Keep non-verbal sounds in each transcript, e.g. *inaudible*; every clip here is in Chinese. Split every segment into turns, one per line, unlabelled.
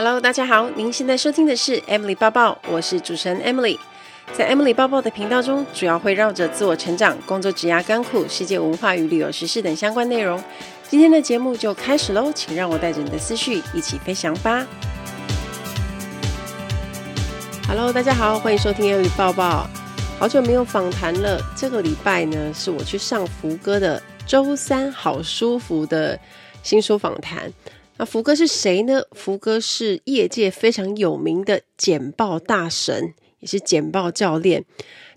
Hello，大家好，您现在收听的是 Emily 抱抱，我是主持人 Emily。在 Emily 抱抱的频道中，主要会绕着自我成长、工作、职涯、甘苦、世界文化与旅游时事等相关内容。今天的节目就开始喽，请让我带着你的思绪一起飞翔吧。Hello，大家好，欢迎收听 Emily 抱抱。好久没有访谈了，这个礼拜呢，是我去上福哥的周三好舒服的新书访谈。那福哥是谁呢？福哥是业界非常有名的简报大神，也是简报教练。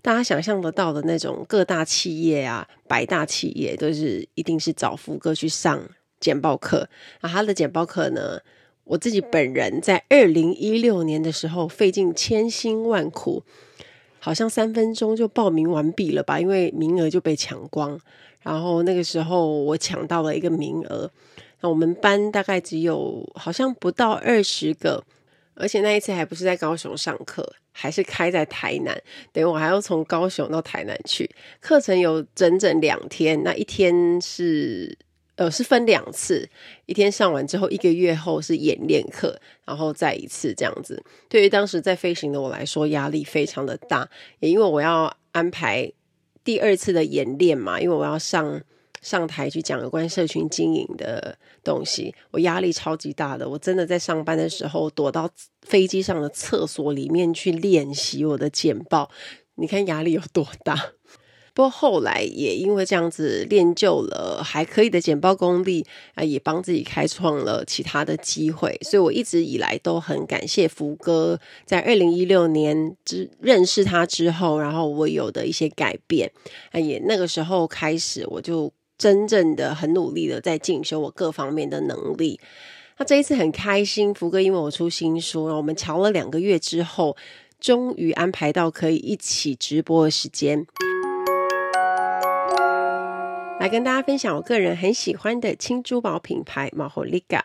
大家想象得到的那种各大企业啊，百大企业都是一定是找福哥去上简报课。那他的简报课呢，我自己本人在二零一六年的时候费尽千辛万苦，好像三分钟就报名完毕了吧，因为名额就被抢光。然后那个时候我抢到了一个名额。那我们班大概只有好像不到二十个，而且那一次还不是在高雄上课，还是开在台南，等于我还要从高雄到台南去。课程有整整两天，那一天是呃是分两次，一天上完之后，一个月后是演练课，然后再一次这样子。对于当时在飞行的我来说，压力非常的大，也因为我要安排第二次的演练嘛，因为我要上。上台去讲有关社群经营的东西，我压力超级大的。我真的在上班的时候躲到飞机上的厕所里面去练习我的简报，你看压力有多大？不过后来也因为这样子练就了还可以的简报功力啊，也帮自己开创了其他的机会。所以我一直以来都很感谢福哥，在二零一六年之认识他之后，然后我有的一些改变啊，也那个时候开始我就。真正的很努力的在进修我各方面的能力。那这一次很开心，福哥因为我出新书，我们瞧了两个月之后，终于安排到可以一起直播的时间，来跟大家分享我个人很喜欢的轻珠宝品牌 Maholika，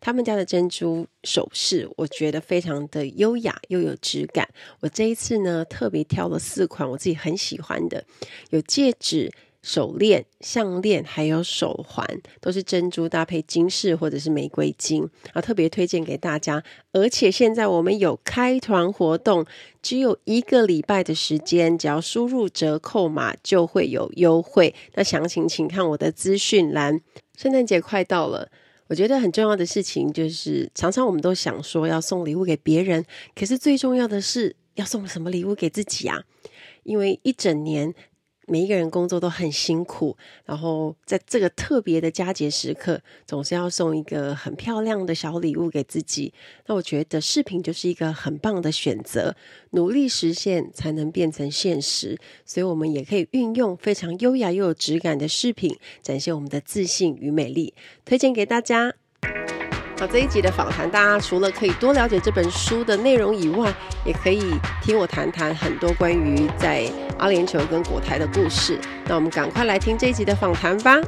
他们家的珍珠首饰，我觉得非常的优雅又有质感。我这一次呢，特别挑了四款我自己很喜欢的，有戒指。手链、项链还有手环，都是珍珠搭配金饰或者是玫瑰金啊，特别推荐给大家。而且现在我们有开团活动，只有一个礼拜的时间，只要输入折扣码就会有优惠。那详情请看我的资讯栏。圣诞节快到了，我觉得很重要的事情就是，常常我们都想说要送礼物给别人，可是最重要的是要送什么礼物给自己啊？因为一整年。每一个人工作都很辛苦，然后在这个特别的佳节时刻，总是要送一个很漂亮的小礼物给自己。那我觉得饰品就是一个很棒的选择，努力实现才能变成现实。所以，我们也可以运用非常优雅又有质感的饰品，展现我们的自信与美丽。推荐给大家。好，这一集的访谈，大家除了可以多了解这本书的内容以外，也可以听我谈谈很多关于在阿联酋跟国台的故事。那我们赶快来听这一集的访谈吧。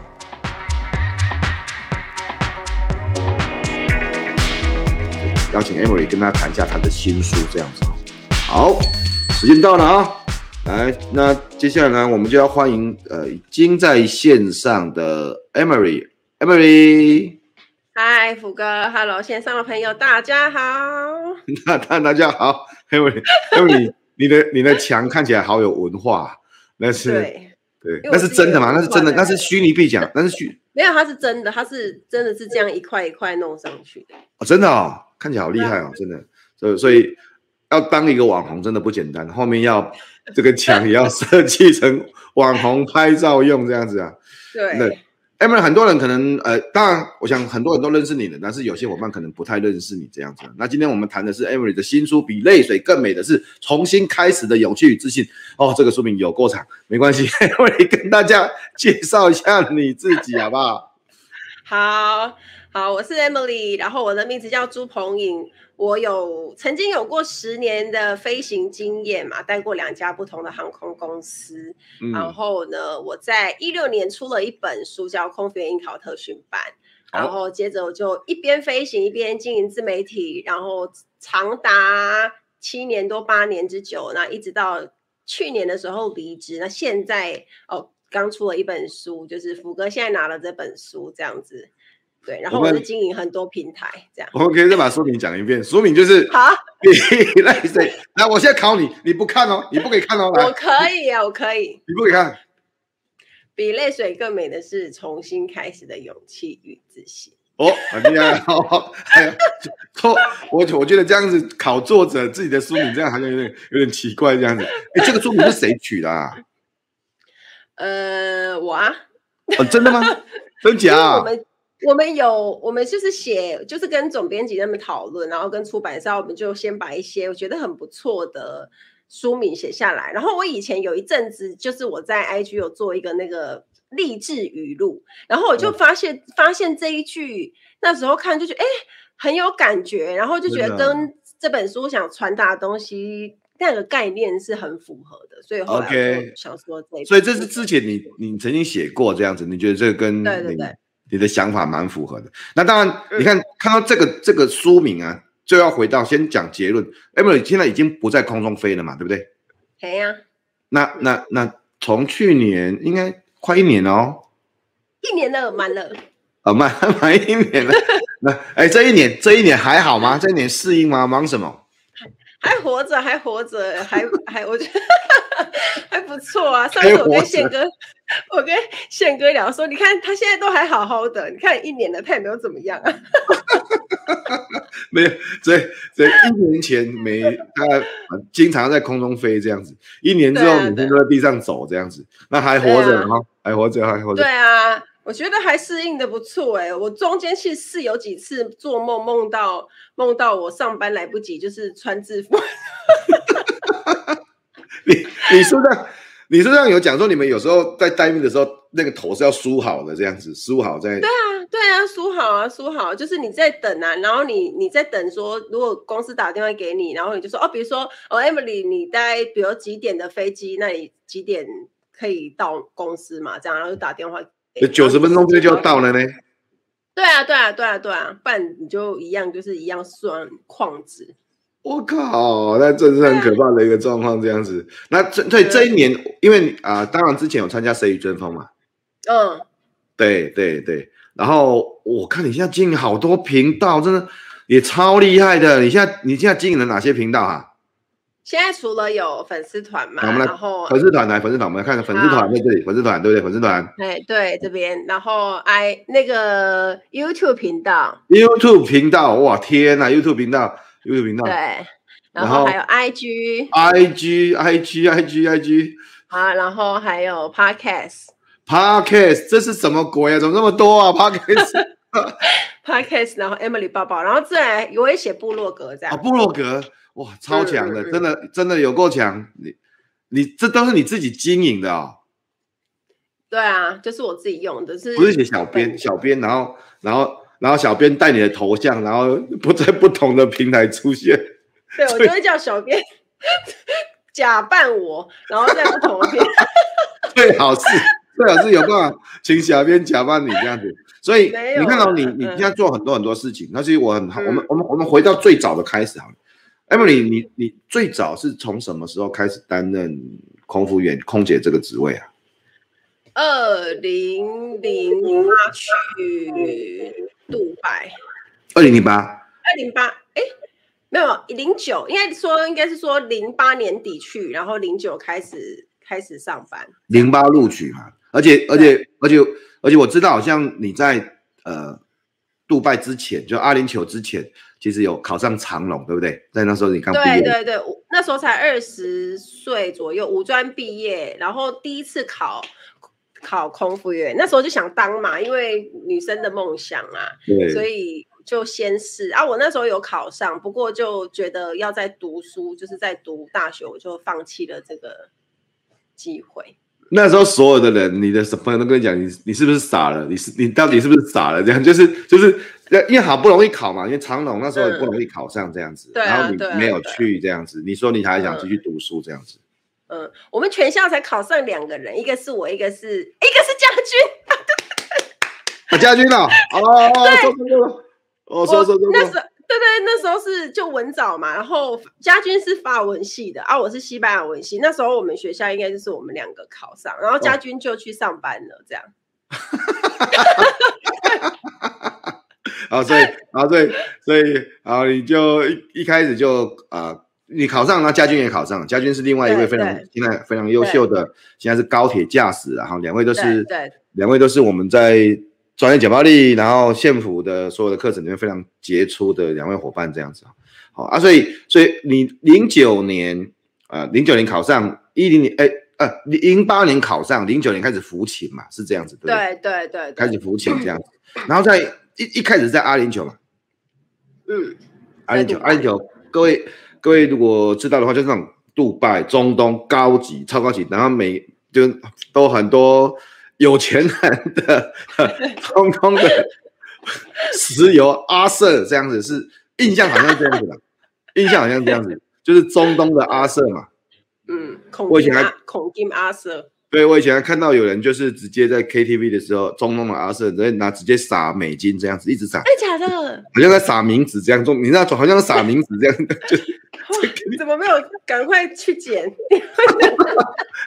邀请 Emily 跟大家谈一下他的新书，这样子。好，时间到了啊！来，那接下来呢，我们就要欢迎呃，已经在线上的 Emily，Emily。
嗨，福哥，Hello，线上的朋友，大家好。*laughs*
那大大家好，因为因为你 *laughs* 你的你的墙看起来好有文化，那是对对，那是真的吗？那是真的，那是虚拟币奖，那是虚 *laughs* 没
有，它是真的，它是真的是这样一块一块弄上去的。
哦，真的哦，看起来好厉害哦，真的。所以所以要当一个网红真的不简单，后面要这个墙也要设计成网红拍照用这样子啊。
对。
Emily，很多人可能呃，当然，我想很多人都认识你的，但是有些伙伴可能不太认识你这样子。那今天我们谈的是 Emily 的新书《比泪水更美的是重新开始的勇气与自信》。哦，这个书名有过长，没关系 *laughs* 我跟大家介绍一下你自己好不好？
好，好，我是 Emily，然后我的名字叫朱鹏颖。我有曾经有过十年的飞行经验嘛，带过两家不同的航空公司。嗯、然后呢，我在一六年出了一本书，叫《空服员应考特训班》。然后接着我就一边飞行一边经营自媒体，然后长达七年多八年之久。那一直到去年的时候离职。那现在哦，刚出了一本书，就是福哥现在拿了这本书这样子。对，然后我就经营很多平台，这样。
我们可以再把书名讲一遍，书名就是 *laughs*
好，
比泪水。来，我现在考你，你不看哦，你不可以看哦。
我可以啊，我可以。
你不可以看。
比泪水更美的是重新开始的勇气与自信。
哦，很厉害哦！哎呀，我我觉得这样子考作者自己的书名，这样好像有点有点奇怪，这样子。哎，这个书名是谁取的啊？*laughs*
呃，我啊。
哦，真的吗？真假啊？
我们我们有，我们就是写，就是跟总编辑他们讨论，然后跟出版商，我们就先把一些我觉得很不错的书名写下来。然后我以前有一阵子，就是我在 IG 有做一个那个励志语录，然后我就发现、嗯、发现这一句，那时候看就觉得哎很有感觉，然后就觉得跟这本书想传达的东西。那个概念是很符合的，所以后来我想说这，
所以这是之前你你曾经写过这样子，你觉得这个跟对对对你的想法蛮符合的。那当然，你看、嗯、看到这个这个书名啊，就要回到先讲结论。Emily 现在已经不在空中飞了嘛，对不对？
对呀、啊。
那那那从去年应该快一年了哦，
一年了，满了。
哦，满 *laughs* 满一年了。那哎，这一年这一年还好吗？这一年适应吗？忙什么？
还活着，还活着，还还，我觉得 *laughs* 还不错啊。上次我跟宪哥，我跟宪哥聊说，你看他现在都还好好的，你看一年了，他也没有怎么样啊。*laughs*
没有，所以所以一年前没 *laughs* 他经常在空中飞这样子，一年之后每天都在地上走这样子，那还活着吗？还活着，还活着。
对啊。我觉得还适应的不错哎、欸，我中间其实是有几次做梦，梦到梦到我上班来不及，就是穿制服。*laughs*
你你书上你书上有讲说，你们有时候在待命的时候，那个头是要梳好的，这样子梳好再。
对啊，对啊，梳好啊，梳好，就是你在等啊，然后你你在等说，如果公司打电话给你，然后你就说哦，比如说哦，Emily，你待比如几点的飞机，那你几点可以到公司嘛？这样，然后就打电话。
九十分钟之内就要到了呢？
对啊，对啊，对啊，对啊，不然你就一样，就是一样算旷职。
我靠，那真是很可怕的一个状况，这样子。那这所以这一年，因为啊、呃，当然之前有参加《谁与争锋》嘛。嗯，对对对。然后我看你现在经营好多频道，真的也超厉害的。你现在你现在经营了哪些频道啊？
现在除了有粉丝团嘛，然后
粉丝团来粉丝团，我们来看看粉丝团在这里，粉丝团对不对？粉丝团，
哎对这边，然后 I 那个 YouTube 频道
，YouTube 频道，哇天呐，YouTube 频道，YouTube 频道，
对，然后还有
IG，IG，IG，IG，IG，
啊，然后还有 Podcast，Podcast，
这是什么鬼啊？怎么那么多啊 *laughs*
Podcast，Podcast，然后 Emily 抱抱，然后再我也写部落格这样，
啊，部落格。哇，超强的，真的真的有够强！你你这都是你自己经营的啊、哦？
对啊，就是我自己用的是，
不是写小编小编，然后然后然后小编带你的头像，然后不 *laughs* 在不同的平台出现。*laughs*
对，我就会叫小编假扮我，然后在不同的平台。
最好是最好是有办法请小编假扮你这样子。所以你看到你你现在做很多很多事情，那其实我很好。嗯、我们我们我们回到最早的开始好了。Emily，你你最早是从什么时候开始担任空服员、空姐这个职位啊？
二零零八去杜拜。
二零零八。
二零八，哎，没有零九，应该说应该是说零八年底去，然后零九开始开始上班。
零八录取嘛，而且而且而且而且我知道，好像你在呃杜拜之前，就阿联酋之前。其实有考上长隆，对不对？在那时候你刚毕业，
对对对，那时候才二十岁左右，五专毕业，然后第一次考考空服员，那时候就想当嘛，因为女生的梦想啊，对，所以就先试啊。我那时候有考上，不过就觉得要在读书，就是在读大学，我就放弃了这个机会。
那时候所有的人，你的朋友都跟你讲，你你是不是傻了？你是你到底是不是傻了？这样就是就是，因为好不容易考嘛，因为长荣那时候也不容易考上这样子，嗯、然后你没有去这样子，你说你还想继续读书这样子。
嗯，我们全校才考上两个人，一个是我，一个是一个是家军。
啊，家军啊，哦，*laughs* 哦哦，说说说，
那时。对对，那时候是就文藻嘛，然后家军是法文系的啊，我是西班牙文系。那时候我们学校应该就是我们两个考上，然后家军就去上班了，这样。*laughs*
然后所以，*laughs* 然后所以，所以，然后你就一一开始就啊、呃，你考上，那家军也考上，家军是另外一位非常现在非常优秀的，现在是高铁驾驶，然后两位都是，对，两位都是我们在专业简报力，然后县府的所有的课程里面非常杰出的两位伙伴，这样子，好啊，所以，所以你零九年啊，零九年考上，一零年，哎。呃，零八年考上，零九年开始服勤嘛，是这样子，对
对？对对，
开始服勤这样子，然后在一一开始在阿联酋嘛，
嗯，
阿联酋，阿联酋，各位各位如果知道的话，就是那种杜拜、中东高级、超高级，然后每就都很多有钱人的 *laughs* 通通的石油阿瑟这样子，是印象好像这样子的，印象好像这样子，就是中东的阿瑟嘛。
嗯，我以前还孔金阿瑟，
对，我以前还看到有人就是直接在 KTV 的时候，中东的阿瑟直接拿直接撒美金这样子，一直撒，
哎，假的，
好像在撒冥纸这样做，你知道，好像撒冥纸这样，就
怎么没有赶快去捡？*laughs*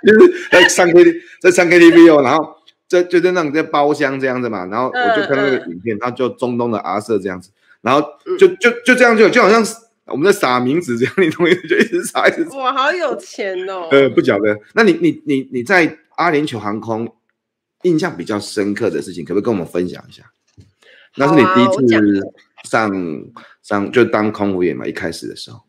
就是在上 K，在上 KTV 哦，然后在就在那种在包厢这样子嘛，然后我就看那个影片，他就中东的阿瑟这样子，然后就就就这样就就好像。我们在撒名字，这样你同意就一直撒一直撒。
哇，好有钱哦！*laughs*
呃，不讲了。那你你你你在阿联酋航空印象比较深刻的事情，可不可以跟我们分享一下？那是你第一次上上就当空服员嘛？一开始的时候。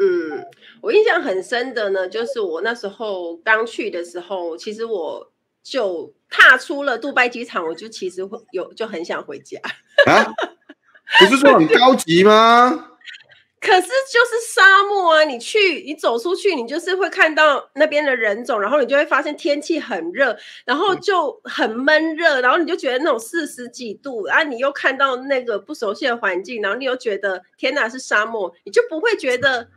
嗯，我印象很深的呢，就是我那时候刚去的时候，其实我就踏出了杜拜机场，我就其实会有就很想回家
啊。不是说很高级吗？*laughs*
可是就是沙漠啊！你去，你走出去，你就是会看到那边的人种，然后你就会发现天气很热，然后就很闷热，然后你就觉得那种四十几度然啊，你又看到那个不熟悉的环境，然后你又觉得天哪是沙漠，你就不会觉得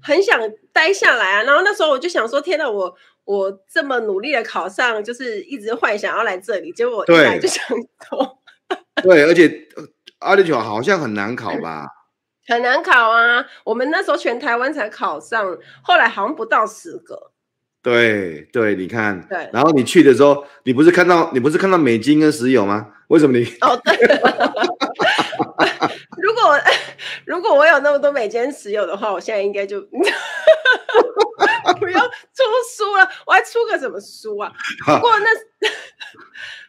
很想待下来啊。然后那时候我就想说，天哪，我我这么努力的考上，就是一直幻想要来这里，结果一来就想走。*laughs*
对，而且阿联酋好像很难考吧？
很难考啊！我们那时候全台湾才考上，后来好像不到十个。
对对，你看，
对。
然后你去的时候，你不是看到你不是看到美金跟石油吗？为什么你？
哦，对。*laughs* 如果如果我有那么多美金石油的话，我现在应该就不要出书了。我还出个什么书啊？不过那。*laughs*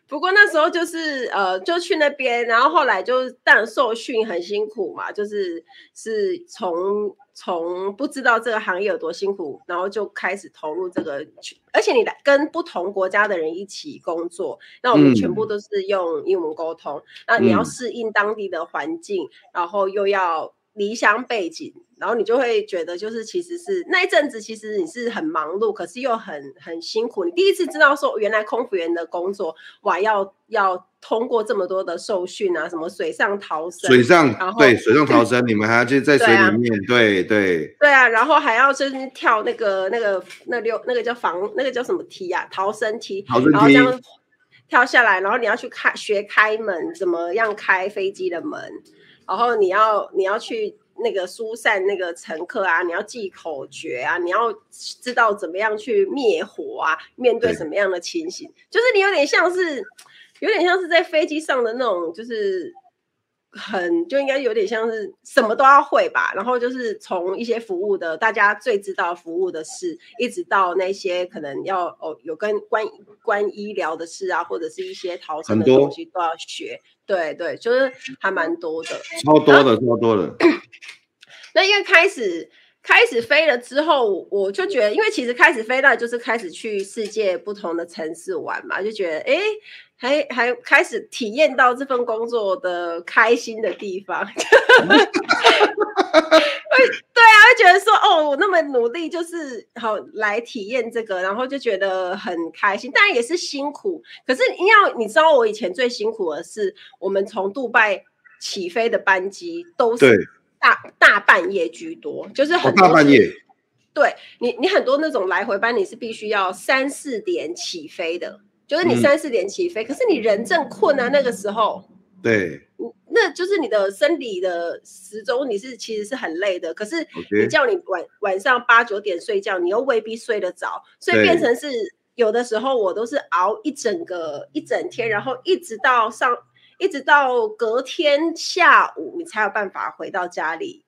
不过那时候就是呃，就去那边，然后后来就当然受训很辛苦嘛，就是是从从不知道这个行业有多辛苦，然后就开始投入这个，而且你来跟不同国家的人一起工作，那我们全部都是用英文沟通，那、嗯、你要适应当地的环境，然后又要。离乡背景，然后你就会觉得，就是其实是那一阵子，其实你是很忙碌，可是又很很辛苦。你第一次知道说，原来空服员的工作，哇，要要通过这么多的受训啊，什么水上逃生，
水上，对，水上逃生，你们还要去在水里面，对、啊、对对，
对啊，然后还要就是跳那个那个那六那个叫防那个叫什么梯啊，逃生梯，
逃生梯，
然后这样跳下来，然后你要去开学开门，怎么样开飞机的门。然后你要你要去那个疏散那个乘客啊，你要记口诀啊，你要知道怎么样去灭火啊，面对什么样的情形，就是你有点像是有点像是在飞机上的那种，就是很就应该有点像是什么都要会吧。然后就是从一些服务的大家最知道服务的事，一直到那些可能要哦有跟关关医疗的事啊，或者是一些逃生的东西都要学。对对，就是还蛮多的，
超多的，超多的。*coughs*
那因为开始开始飞了之后，我就觉得，因为其实开始飞到就是开始去世界不同的城市玩嘛，就觉得哎，还还开始体验到这份工作的开心的地方。*laughs* 对啊，会觉得说哦，我那么努力，就是好来体验这个，然后就觉得很开心，当然也是辛苦。可是你要你知道，我以前最辛苦的是，我们从杜拜起飞的班机都是大大半夜居多，就是很大半夜。对你，你很多那种来回班，你是必须要三四点起飞的，就是你三四点起飞，嗯、可是你人正困啊，那个时候。
对。
那就是你的生理的时钟，你是其实是很累的。可是你叫你晚晚上八九点睡觉，你又未必睡得着，所以变成是有的时候我都是熬一整个一整天，然后一直到上一直到隔天下午，你才有办法回到家里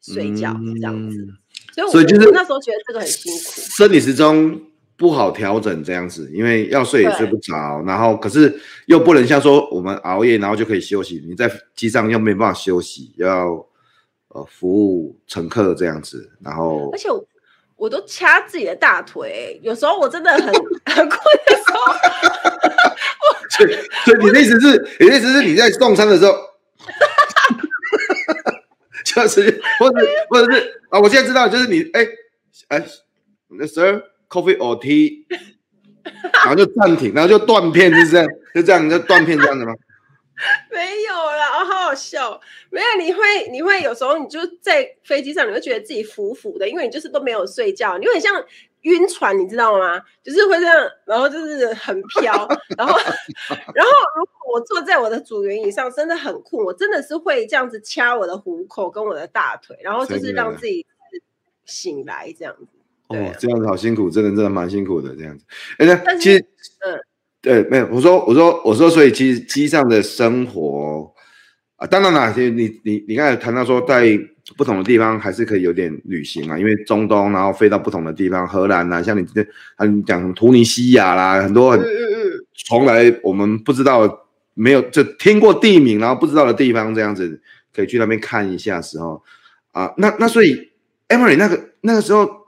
睡觉，嗯、这样子。所以，我，所以就是那时候觉得这个很辛苦，
生理时钟不好调整这样子，因为要睡也睡不着，然后可是又不能像说我们熬夜然后就可以休息，你在机上又没办法休息，要呃服务乘客这样子，然后
而且我，我都掐自己的大腿，有时候我真的很很困的时候，
所以所以你的意思是，你的意思是你在送餐的时候。*laughs* 就是，或者或者是啊，我现在知道，就是你哎哎那，Sir coffee or tea，然后就暂停，然后就断片，就是这样，*laughs* 就这样，就断片这样的吗？
没有啦，哦，好好笑，没有，你会你会有时候你就在飞机上，你会觉得自己浮浮的，因为你就是都没有睡觉，你会很像。晕船，你知道吗？就是会这样，然后就是很飘，*laughs* 然后，*laughs* 然后如果我坐在我的组员椅上，真的很困，我真的是会这样子掐我的虎口跟我的大腿，然后就是让自己醒来这样子。
哦，这样子好辛苦，真的真的蛮辛苦的这样子。哎，那其实，嗯，对，没有，我说，我说，我说，所以其实机上的生活啊，当然啦，其实你你你刚才谈到说在。不同的地方还是可以有点旅行啊，因为中东，然后飞到不同的地方，荷兰啊，像你今天还讲突尼西亚啦，很多很从来我们不知道，没有就听过地名，然后不知道的地方，这样子可以去那边看一下时候啊，那那所以 Emily 那个那个时候，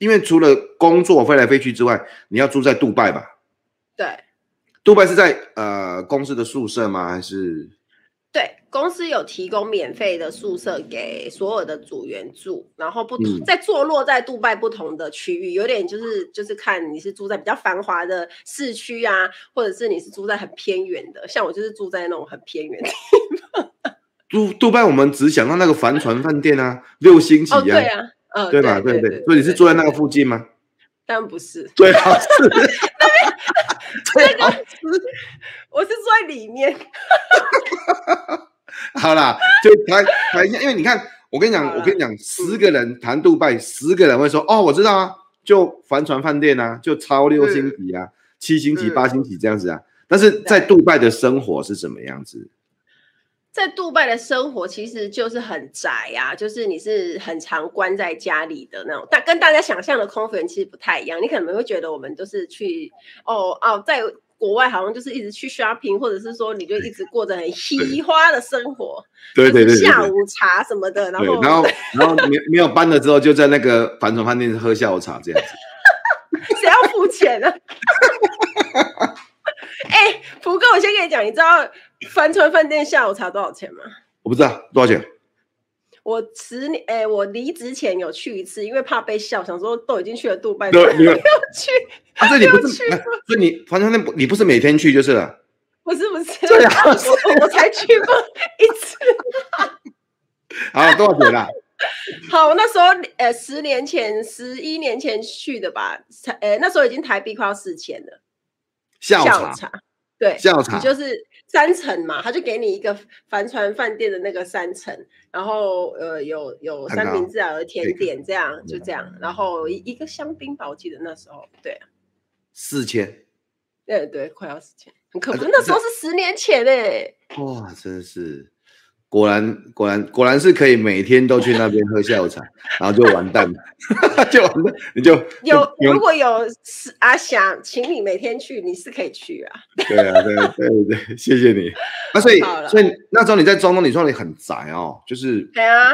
因为除了工作飞来飞去之外，你要住在杜拜吧？
对，
杜拜是在呃公司的宿舍吗？还是？
对，公司有提供免费的宿舍给所有的组员住，然后不同、嗯、在坐落在杜拜不同的区域，有点就是就是看你是住在比较繁华的市区啊，或者是你是住在很偏远的，像我就是住在那种很偏远的地方。*laughs*
杜杜拜，我们只想到那个帆船饭店啊，六星级啊，哦、对啊，嗯，对吧？对对，对，对，对，对，所以你是住在那个附近吗？*laughs*
当然不是，
最好是 *laughs*
那边 *laughs* 最好是，我是住在里面。
好啦，就谈谈一下，因为你看，我跟你讲，我跟你讲，十个人谈杜拜，十个人会说，哦，我知道啊，就帆船饭店啊，就超六星级啊，七星级、八星级这样子啊。但是在杜拜的生活是什么样子？
在杜拜的生活其实就是很宅呀、啊，就是你是很常关在家里的那种，但跟大家想象的空服员其实不太一样。你可能会觉得我们都是去哦哦，在。国外好像就是一直去 shopping，或者是说你就一直过着很嘻花的生活，
对对对，
下午茶什么的，然后
然后然后没没有班了之后，就在那个帆船饭店喝下午茶这样子。*laughs*
谁要付钱呢？*laughs* 哎，福哥，我先跟你讲，你知道 *laughs* 帆船饭店下午茶多少钱吗？
我不知道多少钱。
我十年哎，我离职前有去一次，因为怕被笑，想说都已经去了杜拜，没有去。
啊，这你不是？所以你反正那不，你不是每天去就是了。
不是不是，*laughs* 对啊，我我才去过 *laughs* 一次。
好，多少钱啦？
好，那时候呃，十年前、十一年前去的吧，才呃，那时候已经台币快要四千了。
下午茶。
对，
下午茶
就是三层嘛，他就给你一个帆船饭店的那个三层，然后呃有有三明治啊，有甜点这样，就这样，然后一一个香槟吧，我记得那时候对啊，
四千，
对对，快要四千，很可怕，那时候是十年前哎，
哇，真是。果然，果然，果然是可以每天都去那边喝下午茶，*laughs* 然后就完蛋了，*laughs* 就完蛋，你就
有如果有阿想请你每天去，你是可以去啊。
对啊，对对对，谢谢你。*laughs* 那所以，所以那时候你在中东，你说你很宅哦，就是
对啊。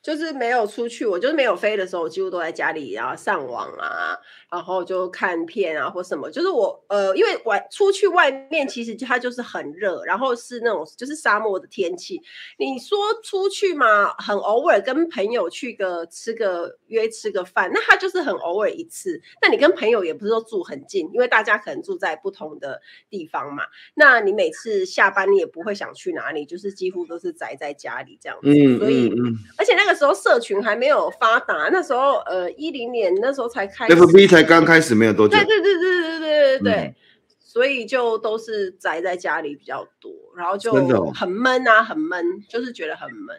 就是没有出去，我就是没有飞的时候，我几乎都在家里，然后上网啊，然后就看片啊或什么。就是我呃，因为外出去外面，其实它就是很热，然后是那种就是沙漠的天气。你说出去嘛，很偶尔跟朋友去个吃个约吃个饭，那它就是很偶尔一次。那你跟朋友也不是说住很近，因为大家可能住在不同的地方嘛。那你每次下班你也不会想去哪里，就是几乎都是宅在家里这样子。嗯，所以嗯，而且那个。时候社群还没有发达，那时候呃一零年那时候才开始
才刚开始没有多久，
对对对对对对对对，嗯、所以就都是宅在家里比较多，然后就很闷啊，很闷，就是觉得很闷。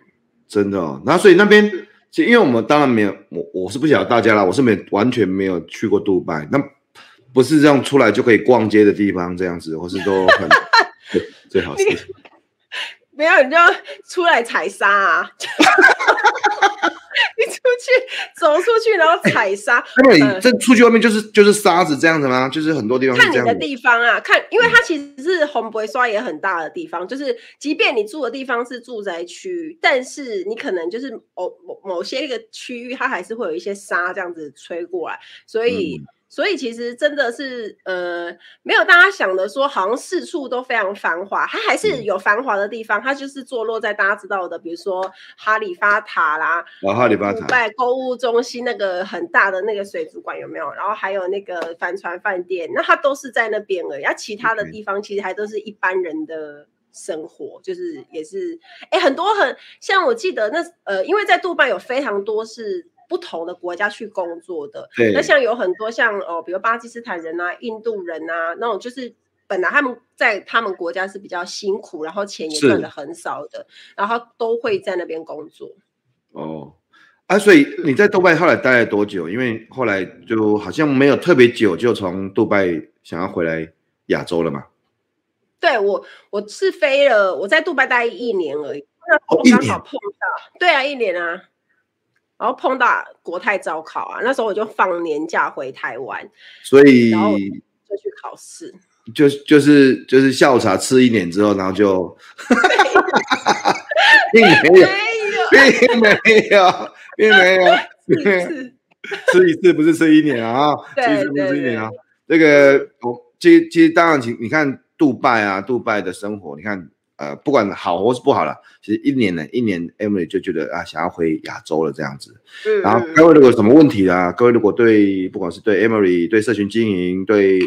真的哦，那所以那边，其实因为我们当然没有，我我是不晓得大家啦，我是没完全没有去过杜拜，那不是这样出来就可以逛街的地方这样子，或是都很 *laughs* 最好是。*laughs*
没有，你就出来踩沙啊！*laughs* 去走出去，然后踩 *laughs* 沙。
那么你这出去外面就是就是沙子这样子吗？就是很多地方
看你的地方啊，看，因为它其实是红不会刷也很大的地方，就是即便你住的地方是住宅区，但是你可能就是某某某些一个区域，它还是会有一些沙这样子吹过来，所以。嗯所以其实真的是，呃，没有大家想的说，好像四处都非常繁华，它还是有繁华的地方。它就是坐落在大家知道的，比如说哈利法塔啦，
哦，哈利法塔，
在购物中心那个很大的那个水族馆有没有？然后还有那个帆船饭店，那它都是在那边而已。而其他的地方其实还都是一般人的生活，就是也是，哎，很多很像我记得那呃，因为在杜拜有非常多是。不同的国家去工作的，对，那像有很多像哦，比如巴基斯坦人啊、印度人啊，那种就是本来他们在他们国家是比较辛苦，然后钱也赚的很少的，然后都会在那边工作。
哦，啊，所以你在杜拜后来待了多久？因为后来就好像没有特别久，就从杜拜想要回来亚洲了嘛？
对，我我是飞了，我在杜拜待一年而已，那我刚好碰到，哦，对啊，一年啊。然后碰到国泰招考啊，那时候我就放年假回台湾，
所以
然后就去考试，
就就是就是下午茶吃一年之后，然后就 *laughs* 并没有，并没有，并没有，吃一次 *laughs* 不是吃一年啊，*laughs* 吃一次不是一年啊，这个我其实其实当然，你看杜拜啊，杜拜的生活，你看。呃，不管好或是不好了，其实一年呢，一年 Emily 就觉得啊，想要回亚洲了这样子。嗯，然后各位如果有什么问题啊，各位如果对不管是对 Emily、对社群经营、对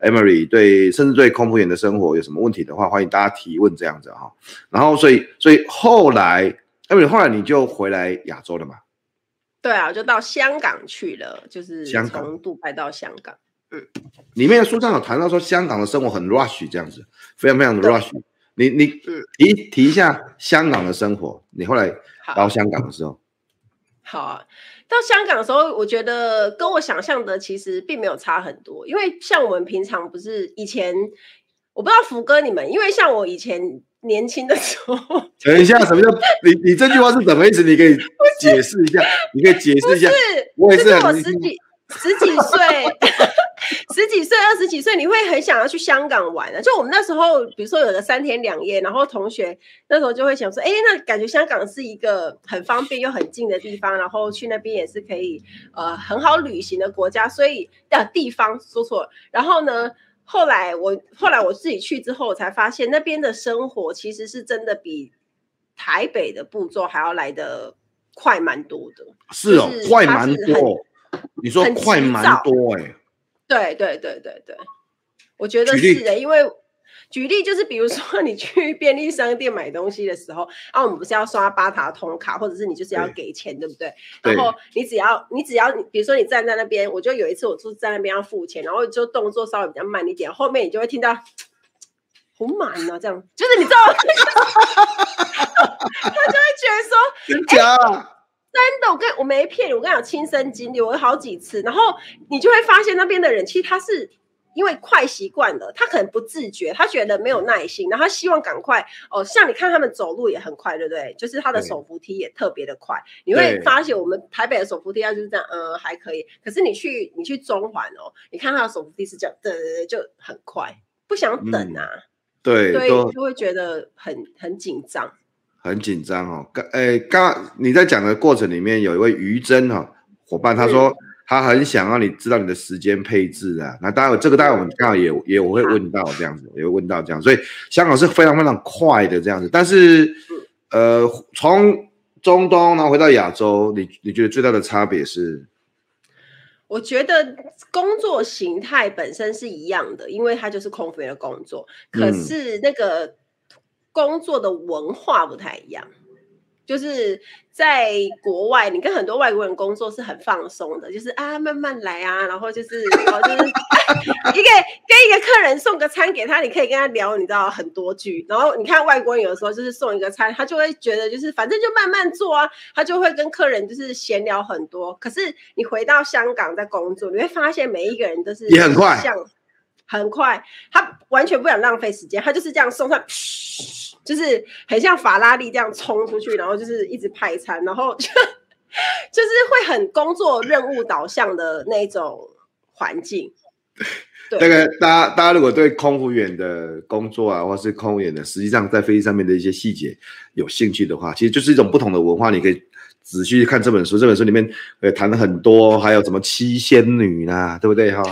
Emily、对甚至对空服员的生活有什么问题的话，欢迎大家提问这样子哈。然后所以所以后来 Emily 后来你就回来亚洲了嘛？
对啊，就到香港去了，就是从杜拜到香港。嗯，
里面的书上有谈到说香港的生活很 rush 这样子，非常非常的 rush。你你提提一下香港的生活，你后来到香港的时候，
好啊，到香港的时候，我觉得跟我想象的其实并没有差很多，因为像我们平常不是以前，我不知道福哥你们，因为像我以前年轻的时候，*laughs*
等一下，什么叫你你这句话是什么意思？你可以解释一下，你可以解释一下，我也是我
十几十几岁。*laughs* *laughs* 十几岁、二十几岁，你会很想要去香港玩啊？就我们那时候，比如说有个三天两夜，然后同学那时候就会想说，哎，那感觉香港是一个很方便又很近的地方，然后去那边也是可以呃很好旅行的国家，所以的地方说错了。然后呢，后来我后来我自己去之后，我才发现那边的生活其实是真的比台北的步骤还要来得快蛮多的。
是哦，是快蛮多。你说快蛮多哎、欸。
对对对对对，我觉得是的，因为举例就是，比如说你去便利商店买东西的时候，啊，我们不是要刷八达通卡，或者是你就是要给钱，对，对不对？然后你只要你只要，比如说你站在那边，我就有一次我就在那边要付钱，然后就动作稍微比较慢一点，后面你就会听到好慢啊，这样 *laughs* 就是你知道，*laughs* 他就会觉得说，真假。真的，我跟我没骗你，我跟你讲亲身经历，我有好几次，然后你就会发现那边的人其实他是因为快习惯了，他可能不自觉，他觉得没有耐心，然后他希望赶快哦，像你看他们走路也很快，对不对？就是他的手扶梯也特别的快，你会发现我们台北的手扶梯啊就是这样，嗯，还可以。可是你去你去中环哦，你看他的手扶梯是这样，对对对，就很快，不想等啊，嗯、对，所以就会觉得很很紧张。
很紧张哦，刚诶，刚你在讲的过程里面，有一位于真哈伙伴，他说他很想让你知道你的时间配置啊。那当然，这个待会我们刚好也也我会问到这样子，也会问到这样，所以香港是非常非常快的这样子。但是，呃，从中东然后回到亚洲，你你觉得最大的差别是？
我觉得工作形态本身是一样的，因为它就是空服员的工作，可是那个。工作的文化不太一样，就是在国外，你跟很多外国人工作是很放松的，就是啊慢慢来啊，然后就是然后就是 *laughs* 一个跟一个客人送个餐给他，你可以跟他聊，你知道很多句。然后你看外国人有的时候就是送一个餐，他就会觉得就是反正就慢慢做啊，他就会跟客人就是闲聊很多。可是你回到香港在工作，你会发现每一个人都是
也很快，
很快，他完全不想浪费时间，他就是这样送上，*laughs* 就是很像法拉利这样冲出去，然后就是一直派餐，然后就 *laughs* 就是会很工作任务导向的那种环境。
对，那个大家大家如果对空服员的工作啊，或是空服员的实际上在飞机上面的一些细节有兴趣的话，其实就是一种不同的文化，你可以。仔细看这本书，这本书里面呃谈了很多，还有什么七仙女啦，对不对哈？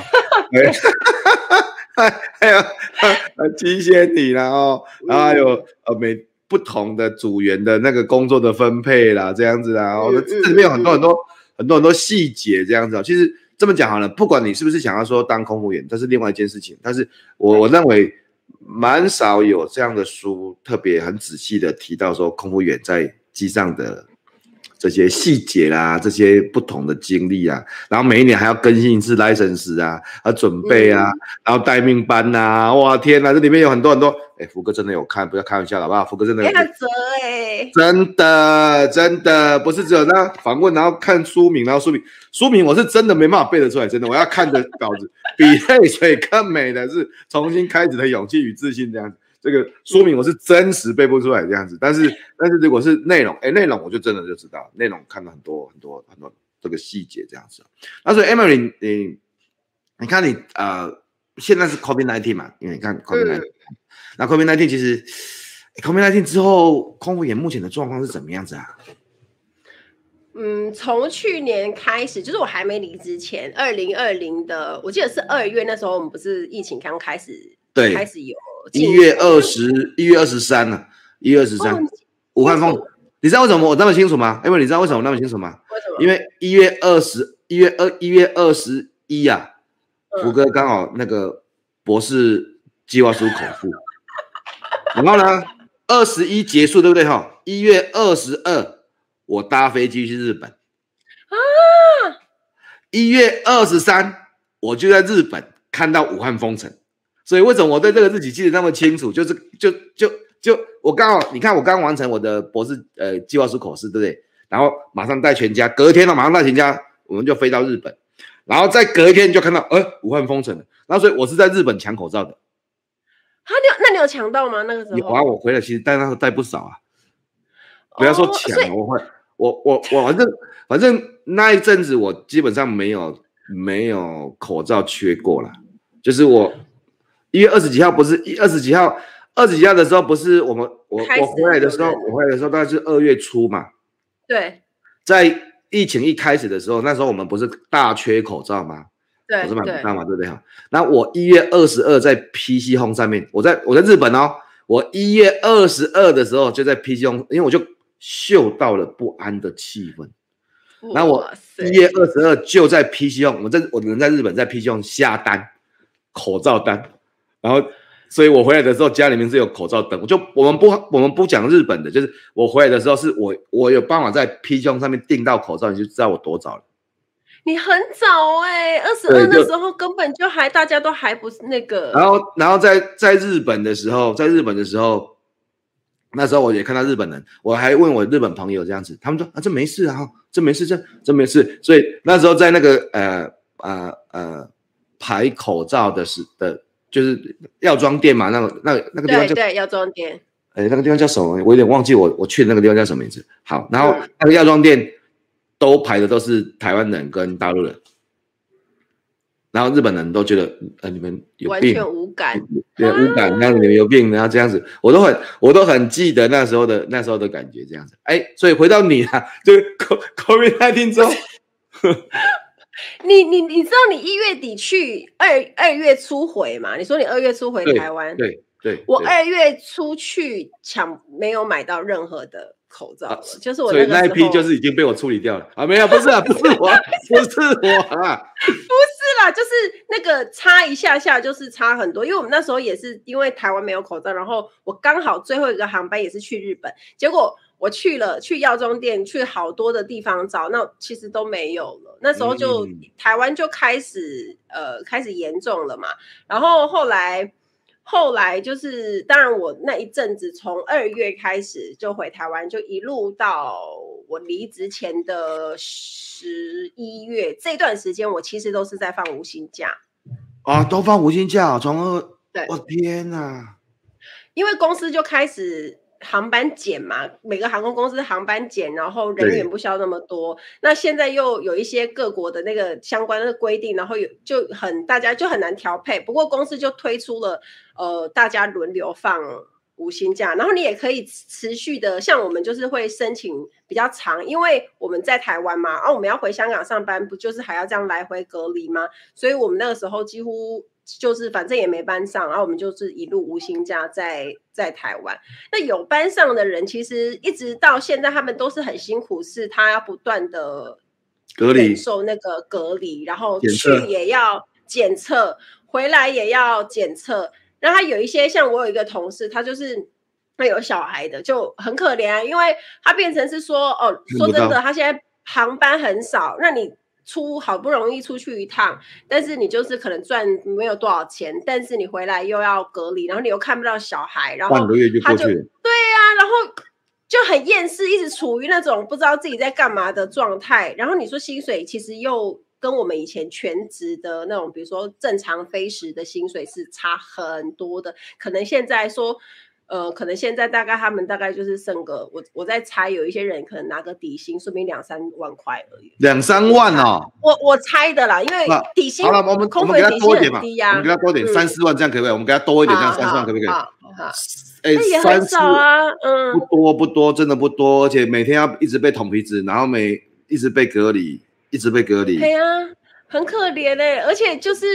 *laughs* 还还有七仙女啦哦，然后还有呃每不同的组员的那个工作的分配啦，这样子啦，哦，这里面有很多很多很多很多细节这样子。其实这么讲好了，不管你是不是想要说当空服员，这是另外一件事情。但是我我认为蛮少有这样的书特别很仔细的提到说空服员在机上的。这些细节啦，这些不同的经历啊，然后每一年还要更新一次 license 啊，啊准备啊，嗯、然后待命班呐、啊，哇天呐，这里面有很多很多，哎，福哥真的有看，不要开玩笑好不好？福哥真的有看，真的真的不是只有那访问，然后看书名，然后书名书名我是真的没办法背得出来，真的，我要看着稿子，*laughs* 比泪水更美的是重新开始的勇气与自信这样子。这个说明我是真实背不出来这样子，但是但是如果是内容，哎，内容我就真的就知道，内容看到很多很多很多这个细节这样子。那所以 Emily，你你看你呃，现在是 COVID-19 嘛？因为你看 COVID-19，那 COVID-19 其实 COVID-19 之后，空服员目前的状况是怎么样子啊？
嗯，从去年开始，就是我还没离职前，二零二零的，我记得是二月那时候，我们不是疫情刚开始，对，开始有。
一月二十一月二十三呢？一月二十三，武汉封，你知道为什么我那么清楚吗？因为你知道为什么我那么清楚吗？
为什么？
因为一月二十一月二一月二十一呀，福哥刚好那个博士计划书口腹，然后呢，二十一结束对不对哈？一月二十二我搭飞机去日本啊，一月二十三我就在日本看到武汉封城。所以为什么我对这个日期记得那么清楚？就是就就就我刚好，你看我刚完成我的博士呃计划书口试，对不对？然后马上带全家，隔天呢马上带全家，我们就飞到日本，然后再隔一天就看到呃武汉封城了。然后所以我是在日本抢口罩的。
啊，你有那你有抢到吗？那个时候？有
啊，我回来其实带那时候带不少啊。不要说抢，哦、我会我我我反正反正那一阵子我基本上没有没有口罩缺过了，就是我。一月二十几号不是一二十几号，二十几号的时候不是我们我我回来的时候，我回来的时候大概是二月初嘛。
对，
在疫情一开始的时候，那时候我们不是大缺口罩吗？
对，
我是买不到嘛，对不对？哈，那我一月二十二在 PC Home 上面，我在我在日本哦，我一月二十二的时候就在 PC Home，因为我就嗅到了不安的气氛。那我一月二十二就在 PC Home，我在我人在日本在 PC Home 下单口罩单。然后，所以我回来的时候，家里面是有口罩灯。我就我们不我们不讲日本的，就是我回来的时候，是我我有办法在 P 胸上面订到口罩，你就知道我多早了。
你很早哎、欸，二十二的时候根本就还大家都还不是那个。
然后，然后在在日本的时候，在日本的时候，那时候我也看到日本人，我还问我日本朋友这样子，他们说啊，这没事啊，这没事，这这没事。所以那时候在那个呃呃呃排口罩的时的。就是药妆店嘛，那个、那个、那个地方叫
药妆店。
哎、欸，那个地方叫什么？我有点忘记我我去的那个地方叫什么名字。好，然后那个药妆店都排的都是台湾人跟大陆人，然后日本人都觉得呃你们有病，完全
无感，
对无感，那你们有病，然后这样子，我都很我都很记得那时候的那时候的感觉，这样子。哎、欸，所以回到你啊，就 COVID-19 之后。*laughs*
你你你知道你一月底去二二月初回嘛？你说你二月初回台
湾，对对，
我二月初去抢没有买到任何的口罩，啊、就是我那
所以那一批就是已经被我处理掉了啊！没有，不是啊，不是我，*laughs* 不是我啊，
不是啦，就是那个差一下下，就是差很多，因为我们那时候也是因为台湾没有口罩，然后我刚好最后一个航班也是去日本，结果。我去了，去药妆店，去好多的地方找，那其实都没有了。那时候就、嗯、台湾就开始呃开始严重了嘛。然后后来后来就是，当然我那一阵子从二月开始就回台湾，就一路到我离职前的十一月这段时间，我其实都是在放无薪假。
啊，都放无薪假，从二，
对，
我天哪！
因为公司就开始航班减嘛，每个航空公司航班减，然后人员不需要那么多。那现在又有一些各国的那个相关的规定，然后有就很大家就很难调配。不过公司就推出了，呃，大家轮流放。五薪假，然后你也可以持续的，像我们就是会申请比较长，因为我们在台湾嘛，啊，我们要回香港上班，不就是还要这样来回隔离吗？所以我们那个时候几乎就是反正也没班上，然后我们就是一路无薪假在在台湾。那有班上的人，其实一直到现在，他们都是很辛苦，是他要不断的
隔离，
受那个隔离，然后去也要检测，回来也要检测。然后他有一些像我有一个同事，他就是他有小孩的，就很可怜啊，因为他变成是说哦，说真的，他现在航班很少，那你出好不容易出去一趟，但是你就是可能赚没有多少钱，但是你回来又要隔离，然后你又看不到小孩，然后他就对呀、啊，然后就很厌世，一直处于那种不知道自己在干嘛的状态，然后你说薪水其实又。跟我们以前全职的那种，比如说正常飞时的薪水是差很多的。可能现在说，呃，可能现在大概他们大概就是剩个，我我在猜，有一些人可能拿个底薪，说明两三万块而已。
两三万哦，
我我猜的啦，因为底薪
好了，我们我们给他多一点嘛，
啊、
我们给他多一点，三四万这样可不可以？我们给他多一点，这样三四万可不可以？
好，好，哎，也很少啊，嗯，
不多不多，真的不多，而且每天要一直被捅鼻子，然后每一直被隔离，一直被隔离。
对啊。很可怜嘞、欸，而且就是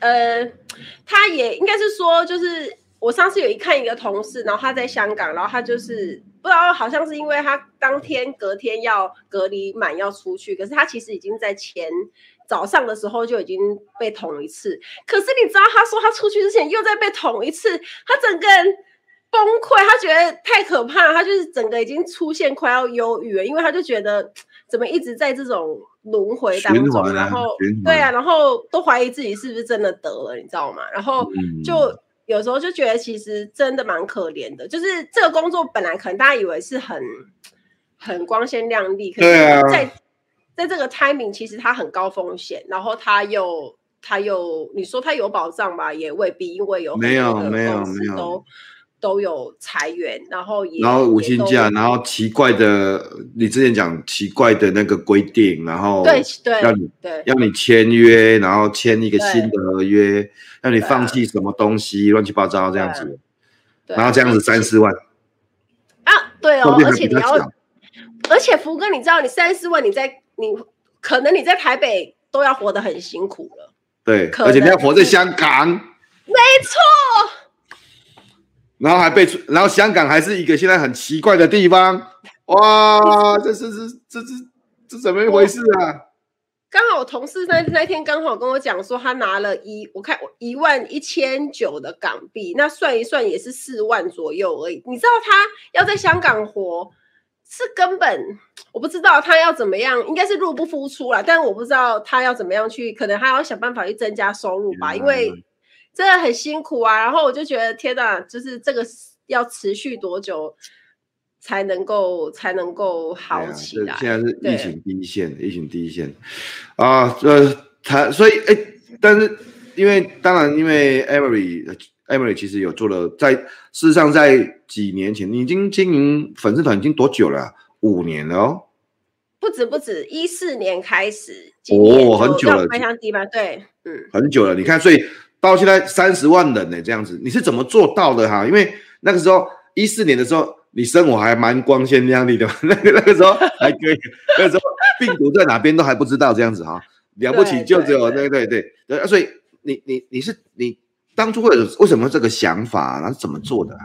呃，他也应该是说，就是我上次有一看一个同事，然后他在香港，然后他就是不知道好像是因为他当天隔天要隔离满要出去，可是他其实已经在前早上的时候就已经被捅一次，可是你知道他说他出去之前又再被捅一次，他整个人崩溃，他觉得太可怕，他就是整个已经出现快要忧郁了，因为他就觉得怎么一直在这种。轮回当中，啊、然后对啊，然后都怀疑自己是不是真的得了，你知道吗？然后就有时候就觉得其实真的蛮可怜的，就是这个工作本来可能大家以为是很很光鲜亮丽，可是在、啊、在这个 timing 其实它很高风险，然后它又它又你说它有保障吧，也未必，因为有
没有没有没有。
都有裁员，然后也
然后五薪假，然后奇怪的，你之前讲奇怪的那个规定，然后
对对，
要你
对。
要你签约，然后签一个新的合约，让你放弃什么东西，乱七八糟这样子，然后这样子三四万。
啊，对哦，而且你要，而且福哥，你知道你三四万，你在你可能你在台北都要活得很辛苦了，
对，而且你要活在香港，
没错。
然后还被，然后香港还是一个现在很奇怪的地方，哇，*laughs* 这是这这这这怎么一回事啊？
刚好我同事那那天刚好跟我讲说，他拿了一我看一万一千九的港币，那算一算也是四万左右而已。你知道他要在香港活，是根本我不知道他要怎么样，应该是入不敷出啦，但我不知道他要怎么样去，可能他要想办法去增加收入吧，因为。真的很辛苦啊，然后我就觉得天哪，就是这个要持续多久才能够才能够好起来？
啊、现在是疫情第一线，疫情第一线啊，呃，他所以哎，但是因为当然，因为 Emily Emily 其实有做了，在事实上在几年前，你已经经营粉丝团已经多久了？五年了哦，
不止不止，一四年开始
哦，很久了，
非常低吧？对，嗯，
很久了。你看，所以。到现在三十万人呢，这样子你是怎么做到的哈？因为那个时候一四年的时候，你生活还蛮光鲜亮丽的，那 *laughs* 个那个时候还可以，那个时候病毒在哪边都还不知道这样子哈，了不起就只有对对对对，所以你你你是你当初会有为什么这个想法，然后怎么做的？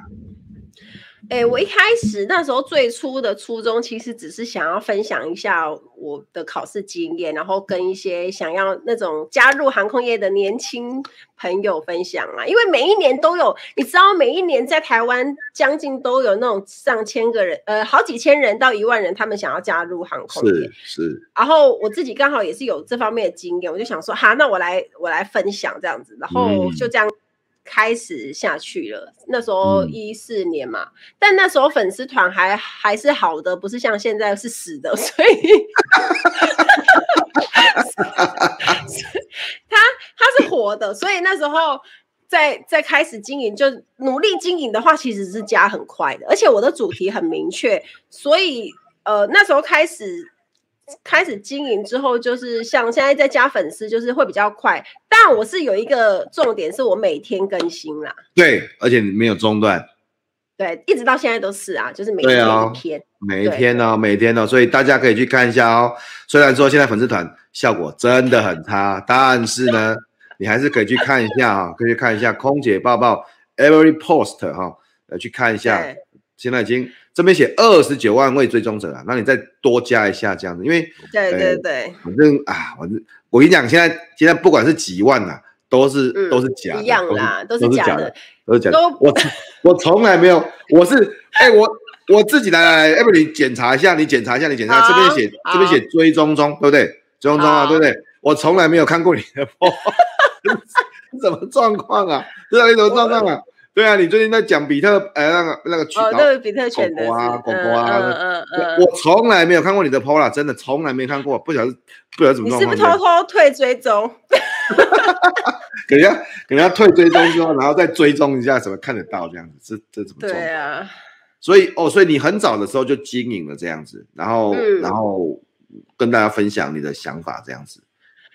哎、欸，我一开始那时候最初的初衷，其实只是想要分享一下我的考试经验，然后跟一些想要那种加入航空业的年轻朋友分享啊。因为每一年都有，你知道，每一年在台湾将近都有那种上千个人，呃，好几千人到一万人，他们想要加入航空业。
是是。
然后我自己刚好也是有这方面的经验，我就想说，哈，那我来我来分享这样子，然后就这样。嗯开始下去了，那时候一四年嘛，嗯、但那时候粉丝团还还是好的，不是像现在是死的，*laughs* 所以 *laughs* 他他是活的，所以那时候在在开始经营，就努力经营的话，其实是加很快的，而且我的主题很明确，所以呃那时候开始开始经营之后，就是像现在在加粉丝，就是会比较快。但我是有一个重点，是我每天更新啦，
对，而且没有中断。
对，一直到现在都是啊，就是每天一天，哦、
每天哦，每天哦，所以大家可以去看一下哦。虽然说现在粉丝团效果真的很差，但是呢，你还是可以去看一下啊、哦，可以去看一下空姐抱抱 Every Post 哈、哦，来去看一下。现在已经这边写二十九万位追踪者啊，那你再多加一下这样子，因为
对对对，
反正啊，反正我跟你讲，现在现在不管是几万呐、啊。都是、嗯、都是假的，
一样啦，都是，假的，
都是假的。我我从来没有，我是哎、欸、我我自己来来来，要不你检查一下，你检查一下，你检查这边写这边写追踪中，对不对？追踪中啊，对不对？我从来没有看过你的 *laughs* po，*laughs* 什么状况啊？知道你什么状况啊？对啊，你最近在讲比特哎那个那个群，
哦，那个比特犬的
啊，狗狗啊，嗯嗯嗯，我从来没有看过你的 po 啦，真的从来没看过，不晓得不晓得怎么弄。
你是不是偷偷退追踪？*laughs*
给人家给人家退追踪之后，然后再追踪一下，怎么看得到这样子？这这怎么做？
对啊，
所以哦，所以你很早的时候就经营了这样子，然后、嗯、然后跟大家分享你的想法这样子。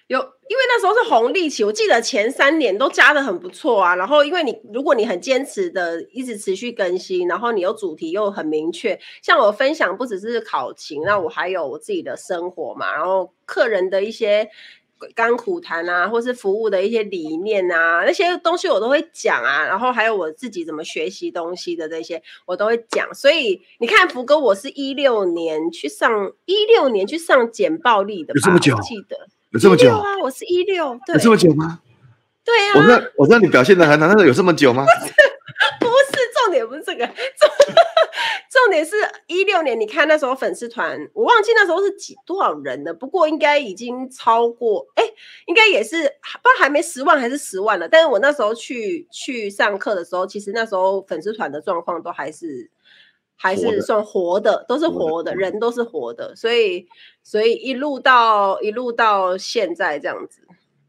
有，因为那时候是红利期，我记得前三年都加的很不错啊。然后因为你如果你很坚持的一直持续更新，然后你有主题又很明确，像我分享不只是考勤，那我还有我自己的生活嘛，然后客人的一些。甘苦谈啊，或是服务的一些理念啊，那些东西我都会讲啊。然后还有我自己怎么学习东西的这些，我都会讲。所以你看，福哥，我是一六年去上，一六年去上简暴力的吧，
有这么久？
记得
有这么久
啊？我是一六，对，
有这么久吗？
对啊，
我知道，我知道你表现的很好，但是有这么久吗？
不是，不是重点不是这个。重点是一六年，你看那时候粉丝团，我忘记那时候是几多少人了，不过应该已经超过，哎，应该也是不知道还没十万还是十万了。但是我那时候去去上课的时候，其实那时候粉丝团的状况都还是还是算活的，都是活的，人都是活的，所以所以一路到一路到现在这样子。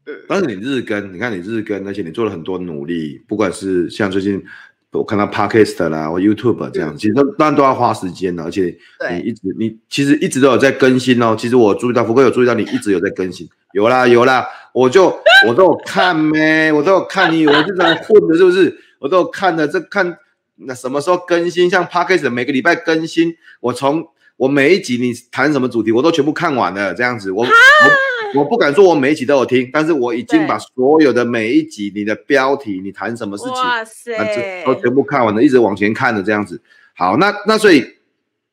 嗯，
但是你日更，你看你日更，而且你做了很多努力，不管是像最近。我看到 Podcast 啦，或 YouTube 这样，其实都当然都要花时间的，而且你一直你其实一直都有在更新哦。其实我注意到福哥有注意到你一直有在更新，有啦有啦，我就我都有看咩，我都有看你，我就在混的，是不是？我都有看的，这看那什么时候更新？像 p a c k a g e 每个礼拜更新，我从我每一集你谈什么主题，我都全部看完了，这样子我。我我不敢说我每一集都有听，但是我已经把所有的每一集你的标题，你谈什么事情，哇塞，都全部看完了，一直往前看的这样子。好，那那所以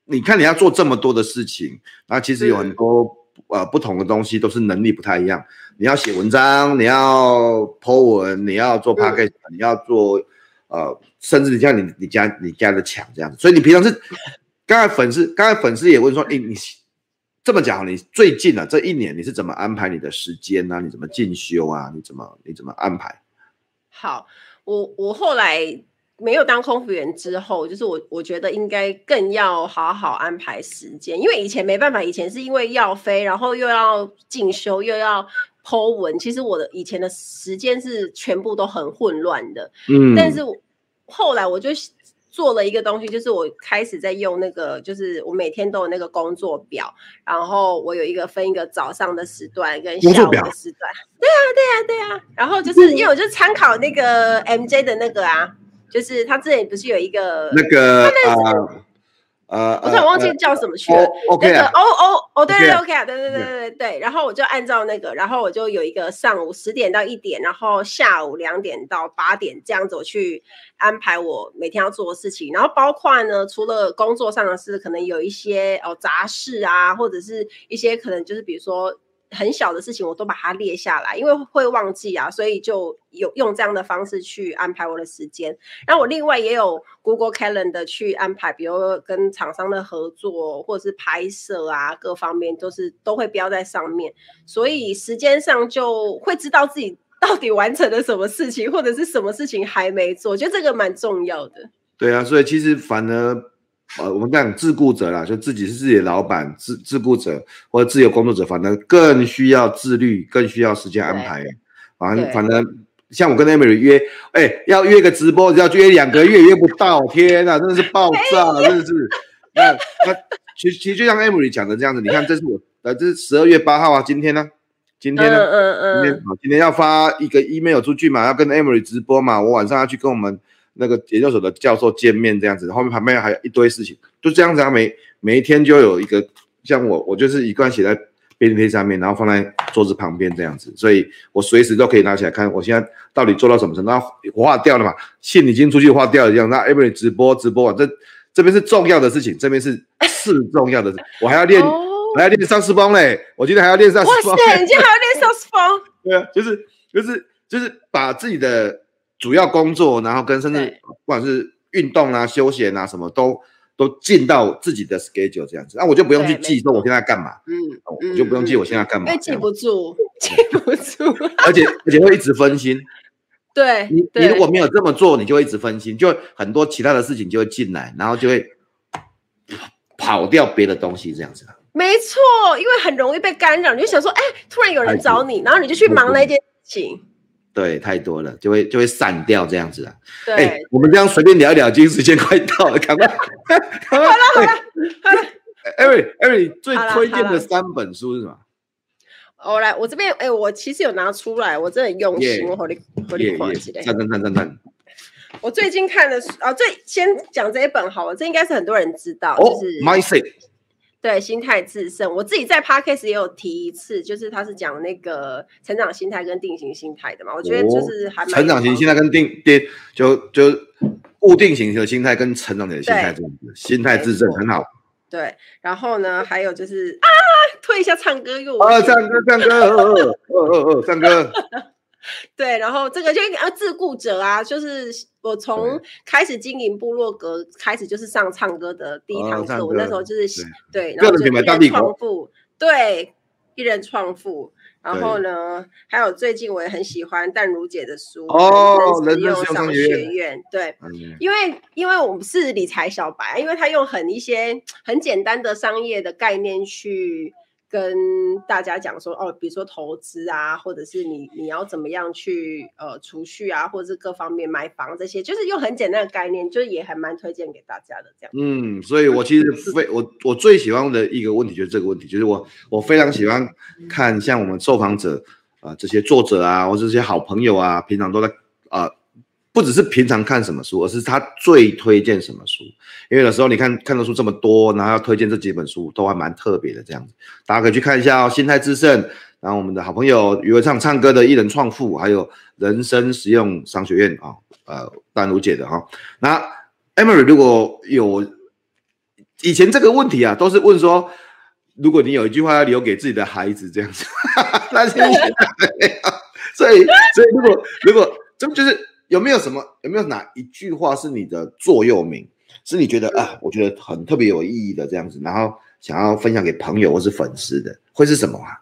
你看你要做这么多的事情，那其实有很多呃不同的东西都是能力不太一样。你要写文章，你要 po 文，你要做 podcast，你要做呃，甚至你像你你家你家的墙这样子。所以你平常是刚才粉丝，刚才粉丝也问说，哎你。这么讲，你最近啊这一年你是怎么安排你的时间呢、啊？你怎么进修啊？你怎么你怎么安排？
好，我我后来没有当空服员之后，就是我我觉得应该更要好好安排时间，因为以前没办法，以前是因为要飞，然后又要进修，又要 po 文，其实我的以前的时间是全部都很混乱的。嗯，但是后来我就。做了一个东西，就是我开始在用那个，就是我每天都有那个工作表，然后我有一个分一个早上的时段跟下午的时段。对啊，对啊，对啊。然后就是因为我就参考那个 MJ 的那个啊，就是他之前不是有一个
那个。
呃，我突然忘记叫什么去了。那个哦哦哦，对对 OK 啊，对对对对对。然后我就按照那个，然后我就有一个上午十点到一点，然后下午两点到八点这样子，我去安排我每天要做的事情。然后包括呢，除了工作上的事，可能有一些哦杂事啊，或者是一些可能就是比如说。很小的事情我都把它列下来，因为会忘记啊，所以就有用这样的方式去安排我的时间。然后我另外也有 Google Calendar 去安排，比如跟厂商的合作或者是拍摄啊，各方面都是都会标在上面，所以时间上就会知道自己 *laughs* 到底完成了什么事情，或者是什么事情还没做，我觉得这个蛮重要的。
对啊，所以其实反而。呃，我们讲自雇者啦，就自己是自己的老板，自自雇者或者自由工作者，反正更需要自律，更需要时间安排。反正反正像我跟 Emily 约，哎、欸，要约个直播，要约两个月约不到，天啊，真的是爆炸，真的是。那那其实其实就像 Emily 讲的这样子，你看这是我呃这是十二月八号啊，今天呢，今天呢，嗯嗯嗯，今天今天要发一个 email 出去嘛，要跟 Emily 直播嘛，我晚上要去跟我们那个研究所的教授见面这样子，后面旁边还有一堆事情，就这样子啊，每每一天就有一个像我，我就是一贯写在。便利贴上面，然后放在桌子旁边这样子，所以我随时都可以拿起来看，我现在到底做到什么程度？那划掉了嘛？信已经出去划掉了，这样。那 every 直播直播完，这这边是重要的事情，这边是次重要的事情，*laughs* 我还要练，哦、还要练上斯风嘞。我今天还要练上斯风。哇
塞，你今天还要练上斯风？*laughs*
对啊，就是就是就是把自己的主要工作，然后跟甚至不管是运动啊、休闲啊什么都。都进到自己的 schedule 这样子，那我就不用去记说我现在干嘛，嗯，我就不用记我现在干嘛，
因为记不住，记不住，
而且而且会一直分心。
对，
你你如果没有这么做，你就会一直分心，就很多其他的事情就会进来，然后就会跑掉别的东西这样子。
没错，因为很容易被干扰，你就想说，哎，突然有人找你，然后你就去忙那件事情。
对，太多了，就会就会散掉这样子啊。
对、欸，
我们这样随便聊一聊，今天时间快到了，赶快。好了好了好了。Every Every 最推荐的三本书是什么？
我来，我这边哎，我其实有拿出来，我真的很用心我和你和你看起来。
赞赞赞赞赞。
我最近看的书啊，最先讲这一本好了，这应该是很多人知道，就是
Mindset。
对，心态制胜，我自己在 podcast 也有提一次，就是他是讲那个成长心态跟定型心态的嘛，我觉得就是还蛮
成长型心态跟定定就就固定型的心态跟成长型的心态这样子，心态制胜很好。
对，然后呢，还有就是啊，退一下唱歌又
啊，唱歌唱歌，哦哦哦，唱歌。
对，然后这个就要自顾者啊，就是我从开始经营部落格开始，就是上唱歌的第一堂课。哦、我那时候就是对，然后就一人创富，对，一人创富。然后呢，还有最近我也很喜欢淡如姐的书
哦，
人生实用商学院。对，嗯、因为因为我们是理财小白，因为他用很一些很简单的商业的概念去。跟大家讲说哦，比如说投资啊，或者是你你要怎么样去呃储蓄啊，或者是各方面买房这些，就是用很简单的概念，就是也还蛮推荐给大家的这样。
嗯，所以我其实非我我最喜欢的一个问题就是这个问题，就是我我非常喜欢看像我们受访者啊、呃、这些作者啊，或者这些好朋友啊，平常都在啊。不只是平常看什么书，而是他最推荐什么书。因为有时候你看看的书这么多，然后要推荐这几本书，都还蛮特别的这样子。大家可以去看一下哦，《心态致胜》，然后我们的好朋友余文畅唱歌的一人创富，还有人生实用商学院啊、哦，呃，丹如姐的哈、哦。那 Emily 如果有以前这个问题啊，都是问说，如果你有一句话要留给自己的孩子这样子，*laughs* 那现在所以所以如果如果这就是。有没有什么？有没有哪一句话是你的座右铭？是你觉得啊，我觉得很特别有意义的这样子，然后想要分享给朋友或是粉丝的，会是什么啊？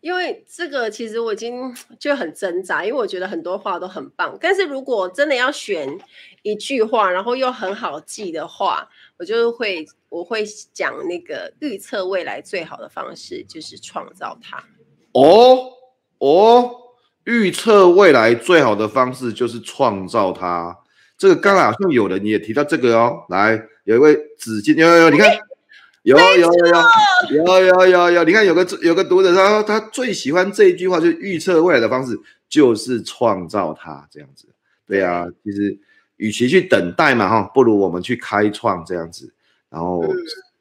因为这个其实我已经就很挣扎，因为我觉得很多话都很棒，但是如果真的要选一句话，然后又很好记的话，我就会我会讲那个预测未来最好的方式就是创造它。
哦哦。预测未来最好的方式就是创造它。这个刚刚好像有人也提到这个哦。来，有一位紫金，有有有，你看，有有有有有有有有，你看有个有个读者他说他最喜欢这一句话，就是预测未来的方式就是创造它这样子。对啊，其实与其去等待嘛哈，不如我们去开创这样子，然后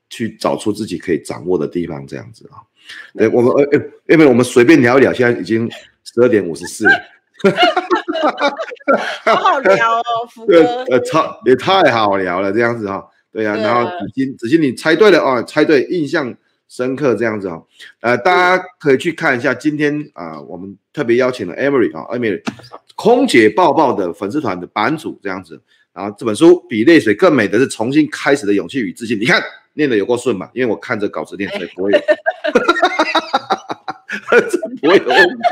去找出自己可以掌握的地方这样子啊。对，我们呃呃，因为我们随便聊一聊，现在已经。十二点五十四，*laughs*
好好聊哦，福哥，
呃，超也太好聊了，这样子哈、哦，对呀、啊，然后子欣，子欣你猜对了哦，猜对，印象深刻这样子哈、哦，呃，大家可以去看一下今天啊、呃，我们特别邀请了 Emery 啊，Emery，空姐抱抱的粉丝团的版主这样子，然后这本书比泪水更美的是重新开始的勇气与自信，你看念的有够顺嘛，因为我看着稿子念的不会。不会有问题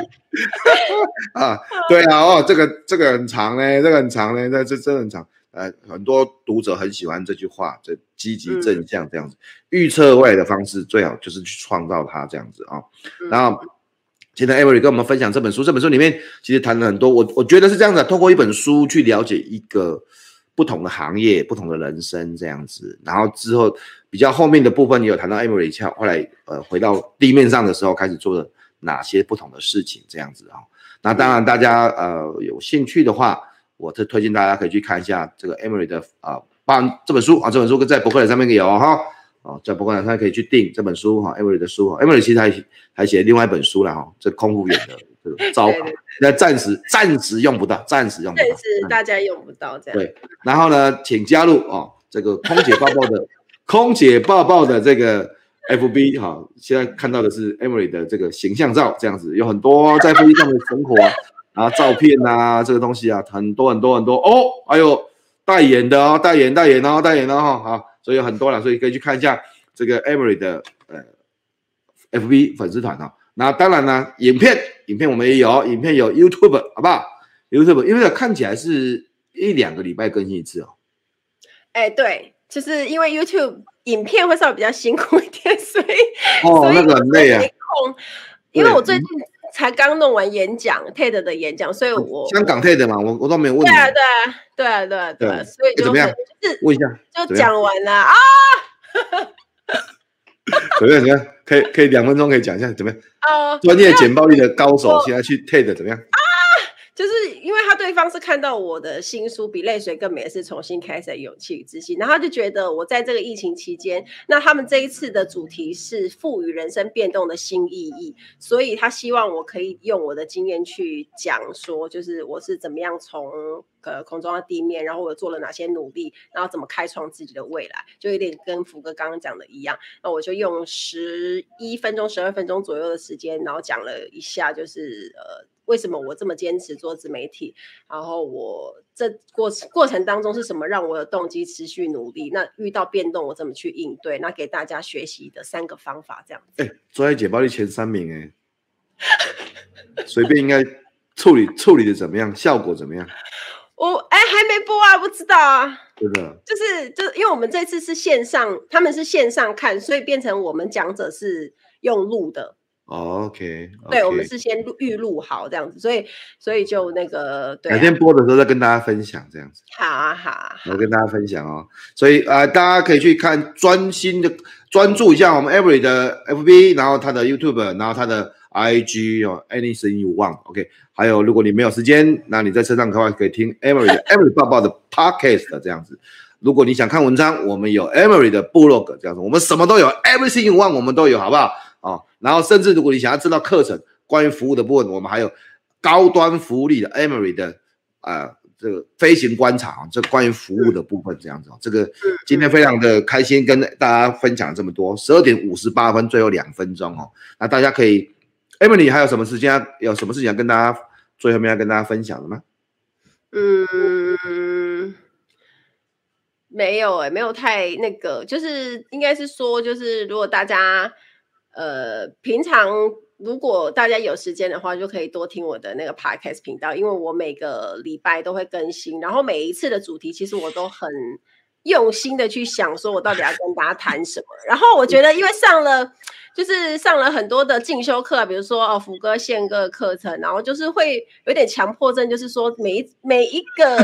啊，*laughs* 对啊，哦，这个这个很长嘞，这个很长嘞，这这真的很长。呃，很多读者很喜欢这句话，这积极正向这样子，预测未来的方式最好就是去创造它这样子啊。然后今天 Emily 跟我们分享这本书，这本书里面其实谈了很多。我我觉得是这样的，通过一本书去了解一个不同的行业、不同的人生这样子。然后之后比较后面的部分，也有谈到 Emily 后来呃回到地面上的时候，开始做了哪些不同的事情这样子啊。那当然，大家呃有兴趣的话，我特推荐大家可以去看一下这个 Emery 的啊，帮、呃、这本书啊，这本书在博客来上面有哈。哦，在博客来上可以去订这本书哈，Emery 的书哈，Emily 其实还还写另外一本书了哈，这空服员的这个招牌，那暂时暂时用不到，暂时用不到，
暂时大家用不到这样。
对，然后呢，请加入哦，这个空姐抱抱的 *laughs* 空姐抱抱的这个 FB 哈，现在看到的是 Emily 的这个形象照，这样子有很多在飞机上的生活啊，照片啊，这个东西啊，很多很多很多哦，还有代言的哦，代言代言哦，代言哦哈，好。所以有很多了，所以可以去看一下这个 Emily 的呃 FB 粉丝团啊。那当然呢，影片影片我们也有，影片有 YouTube 好不好？YouTube 因为看起来是一两个礼拜更新一次哦。
哎，对，就是因为 YouTube 影片会稍微比较辛苦一点，*laughs* 所以
哦，所以那个很累啊。
因为我最近。才刚弄完演讲，TED 的演讲，所以我
香港 TED 嘛，我我都没有问。
对啊，对啊，对啊，对啊，对啊，所以就怎么样？就是
问一下，
就讲完了啊。*laughs*
怎么样？怎么样？可以可以两分钟可以讲一下怎么样？哦，专业简报力的高手现在去 TED 怎么样？
就是因为他对方是看到我的新书比泪水更美的是重新开始的勇气与自信，然后他就觉得我在这个疫情期间，那他们这一次的主题是赋予人生变动的新意义，所以他希望我可以用我的经验去讲说，就是我是怎么样从呃空中到地面，然后我做了哪些努力，然后怎么开创自己的未来，就有点跟福哥刚刚讲的一样，那我就用十一分钟、十二分钟左右的时间，然后讲了一下，就是呃。为什么我这么坚持做自媒体？然后我这过过程当中是什么让我有动机持续努力？那遇到变动我怎么去应对？那给大家学习的三个方法，这样子。哎、欸，专业解报力前三名哎，随便应该处理处理的怎么样？效果怎么样？*laughs* 我哎还没播啊，不知道啊。
真的？
就是就是因为我们这次是线上，他们是线上看，所以变成我们讲者是用录的。
Oh, OK，, okay.
对，我们是先录预录好这样子，所以所以就那个，对、啊，
改天播的时候再跟大家分享这样子。
好啊，好啊，
我跟大家分享哦。所以啊、呃，大家可以去看，专心的专注一下我们 Every 的 FB，然后他的 YouTube，然后他的 IG 哦，Anything You Want，OK。还有，如果你没有时间，那你在车上的话可以听 Every 的 Every 爸爸的 Podcast 这样子。如果你想看文章，我们有 Emery 的部落格这样子，我们什么都有，Everything You Want 我们都有，好不好？啊、哦，然后甚至如果你想要知道课程关于服务的部分，我们还有高端服务力的 Emory 的啊、呃，这个飞行观察啊，这关于服务的部分这样子啊，这个今天非常的开心跟大家分享了这么多，十二点五十八分，最后两分钟哦，那大家可以 Emily 还有什么时间有什么事情要跟大家最后面要跟大家分享的吗？
嗯，没有哎、欸，没有太那个，就是应该是说，就是如果大家。呃，平常如果大家有时间的话，就可以多听我的那个 podcast 频道，因为我每个礼拜都会更新，然后每一次的主题其实我都很用心的去想，说我到底要跟大家谈什么。然后我觉得，因为上了就是上了很多的进修课，比如说哦，福哥宪哥的课程，然后就是会有点强迫症，就是说每一每一个 *laughs*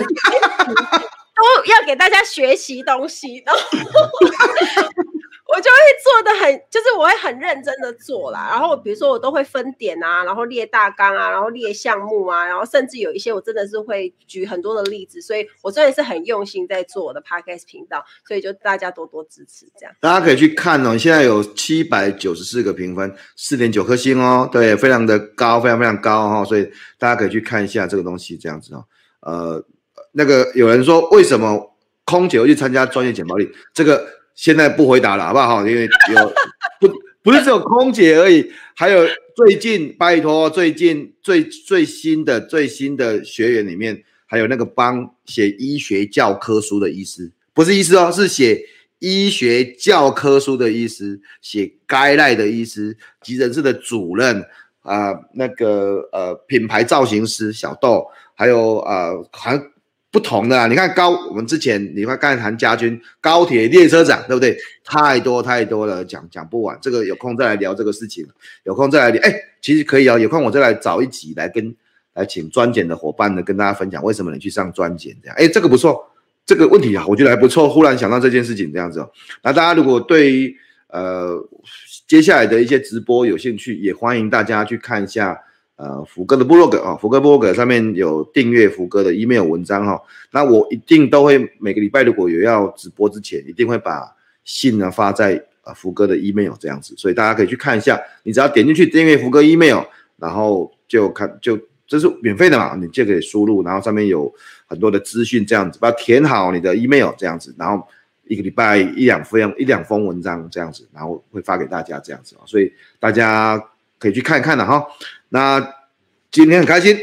都要给大家学习东西，然后。*laughs* 我就会做的很，就是我会很认真的做啦。然后比如说我都会分点啊，然后列大纲啊，然后列项目啊，然后甚至有一些我真的是会举很多的例子。所以我真的是很用心在做我的 Podcast 频道，所以就大家多多支持这样。
大家可以去看哦，现在有七百九十四个评分，四点九颗星哦，对，非常的高，非常非常高哦。所以大家可以去看一下这个东西这样子哦。呃，那个有人说为什么空姐会去参加专业简报力这个？现在不回答了，好不好？因为有不不是只有空姐而已，还有最近拜托，最近最最新的最新的学员里面，还有那个帮写医学教科书的医师，不是医师哦，是写医学教科书的医师，写该赖的医师，急诊室的主任啊、那个呃品牌造型师小豆，还有呃还。不同的啊。你看高，我们之前你看刚才谈家军高铁列车长，对不对？太多太多了，讲讲不完。这个有空再来聊这个事情，有空再来聊。哎，其实可以啊，有空我再来找一集来跟来请专检的伙伴呢，跟大家分享为什么你去上专检这样。哎，这个不错，这个问题啊，我觉得还不错。忽然想到这件事情这样子哦。那大家如果对于呃接下来的一些直播有兴趣，也欢迎大家去看一下。呃，福哥的部落格啊，福哥部落格上面有订阅福哥的 email 文章哈。那我一定都会每个礼拜如果有要直播之前，一定会把信呢发在呃福哥的 email 这样子，所以大家可以去看一下。你只要点进去订阅福哥 email，然后就看就这是免费的嘛，你就可以输入，然后上面有很多的资讯这样子，把填好你的 email 这样子，然后一个礼拜一两封一两封文章这样子，然后会发给大家这样子，所以大家可以去看一看的哈。那今天很开心，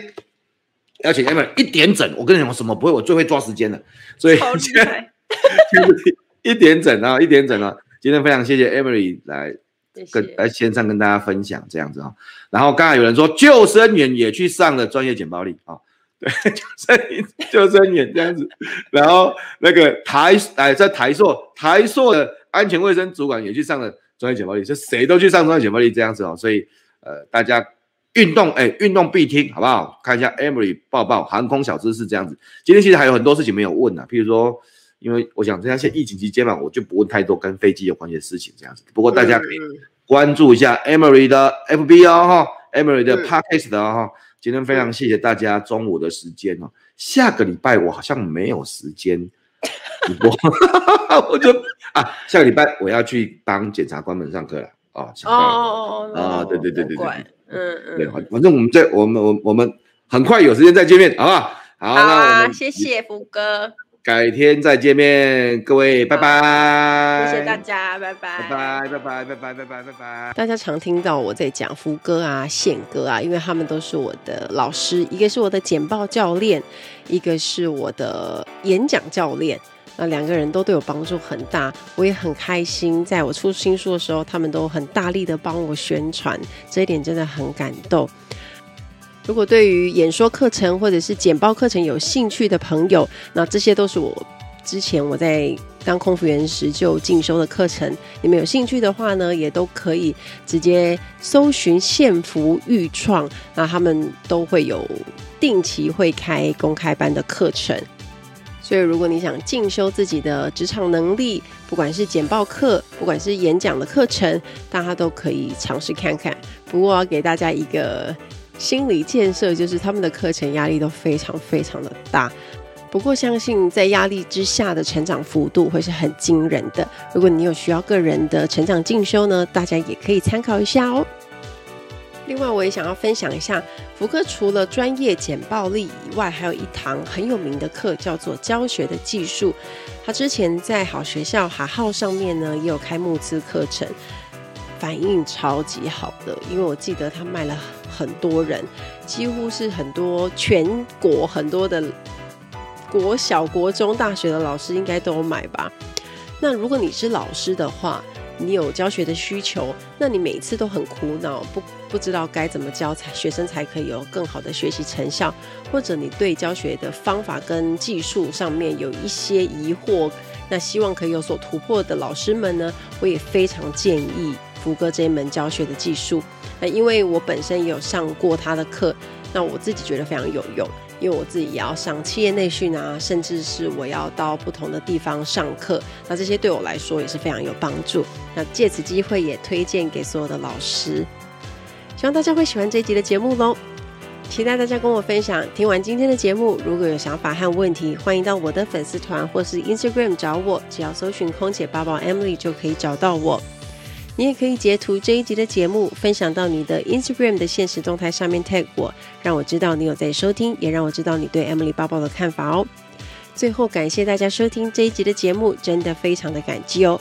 邀请 Emily 一点整。我跟你讲，我什么不会，我最会抓时间的。所以今天 *laughs* 一点整啊，一点整啊。今天非常谢谢 Emily 来跟来线上跟大家分享这样子啊。然后刚才有人说救生员也去上了专业简报力啊，*laughs* 对，救生员救生员这样子。然后那个台哎在台硕台硕的安全卫生主管也去上了专业简报力，就谁都去上专业简报力这样子哦。所以呃大家。运动哎，运动必听，好不好？看一下 Emily 报报航空小知识这样子。今天其实还有很多事情没有问呢、啊，譬如说，因为我想，现在疫情期间嘛，我就不问太多跟飞机有关系的事情这样子。不过大家可以关注一下 Emily 的 FB 哦哈，Emily 的 Podcast 的哈。今天非常谢谢大家中午的时间哦。下个礼拜我好像没有时间直播，*laughs* *laughs* 我就啊，下个礼拜我要去当检察官们上课了啊，哦哦哦，啊，对对对对对，嗯嗯，对，反正我们在我们我我们很快有时间再见面，好吧？好，那
谢谢福哥，
改天再见面，各位，拜拜，
谢谢大家，拜。拜，
拜拜拜拜拜拜拜拜拜，
大家常听到我在讲福哥啊、宪哥啊，因为他们都是我的老师，一个是我的简报教练，一个是我的演讲教练。那两个人都对我帮助很大，我也很开心。在我出新书的时候，他们都很大力的帮我宣传，这一点真的很感动。如果对于演说课程或者是简报课程有兴趣的朋友，那这些都是我之前我在当空服员时就进修的课程。你们有兴趣的话呢，也都可以直接搜寻现福育创，那他们都会有定期会开公开班的课程。所以，如果你想进修自己的职场能力，不管是简报课，不管是演讲的课程，大家都可以尝试看看。不过，要给大家一个心理建设，就是他们的课程压力都非常非常的大。不过，相信在压力之下的成长幅度会是很惊人的。如果你有需要个人的成长进修呢，大家也可以参考一下哦。另外，我也想要分享一下，福哥除了专业简报力以外，还有一堂很有名的课，叫做教学的技术。他之前在好学校哈号上面呢，也有开募资课程，反应超级好的。因为我记得他卖了很多人，几乎是很多全国很多的国小、国中、大学的老师应该都有买吧。那如果你是老师的话，你有教学的需求，那你每次都很苦恼，不不知道该怎么教才学生才可以有更好的学习成效，或者你对教学的方法跟技术上面有一些疑惑，那希望可以有所突破的老师们呢，我也非常建议福哥这一门教学的技术，那因为我本身也有上过他的课，那我自己觉得非常有用。因为我自己也要上企业内训啊，甚至是我要到不同的地方上课，那这些对我来说也是非常有帮助。那借此机会也推荐给所有的老师，希望大家会喜欢这一集的节目喽。期待大家跟我分享。听完今天的节目，如果有想法和问题，欢迎到我的粉丝团或是 Instagram 找我，只要搜寻空姐八宝 Emily 就可以找到我。你也可以截图这一集的节目，分享到你的 Instagram 的现实动态上面 tag 我，让我知道你有在收听，也让我知道你对 Emily 报报的看法哦。最后，感谢大家收听这一集的节目，真的非常的感激哦。